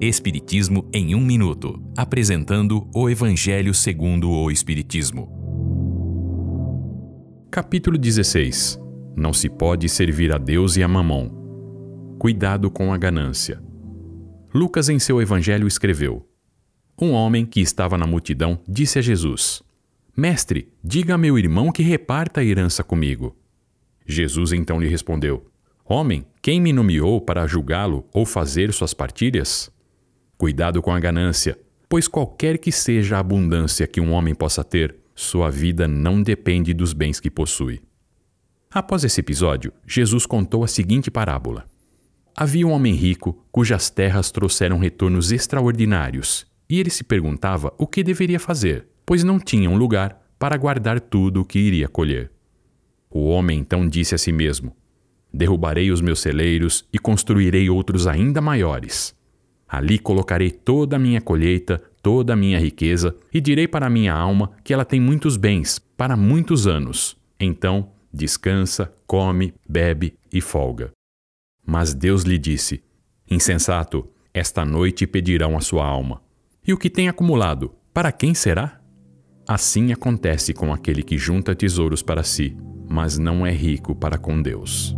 Espiritismo em um minuto, apresentando o Evangelho segundo o Espiritismo. Capítulo 16. Não se pode servir a Deus e a Mamon. Cuidado com a ganância. Lucas em seu evangelho escreveu: Um homem que estava na multidão disse a Jesus: Mestre, diga a meu irmão que reparta a herança comigo. Jesus então lhe respondeu: Homem, quem me nomeou para julgá-lo ou fazer suas partilhas? Cuidado com a ganância, pois qualquer que seja a abundância que um homem possa ter, sua vida não depende dos bens que possui. Após esse episódio, Jesus contou a seguinte parábola. Havia um homem rico cujas terras trouxeram retornos extraordinários, e ele se perguntava o que deveria fazer, pois não tinha um lugar para guardar tudo o que iria colher. O homem então disse a si mesmo: Derrubarei os meus celeiros e construirei outros ainda maiores. Ali colocarei toda a minha colheita, toda a minha riqueza, e direi para a minha alma que ela tem muitos bens, para muitos anos. Então, descansa, come, bebe e folga. Mas Deus lhe disse: Insensato, esta noite pedirão a sua alma. E o que tem acumulado, para quem será? Assim acontece com aquele que junta tesouros para si, mas não é rico para com Deus.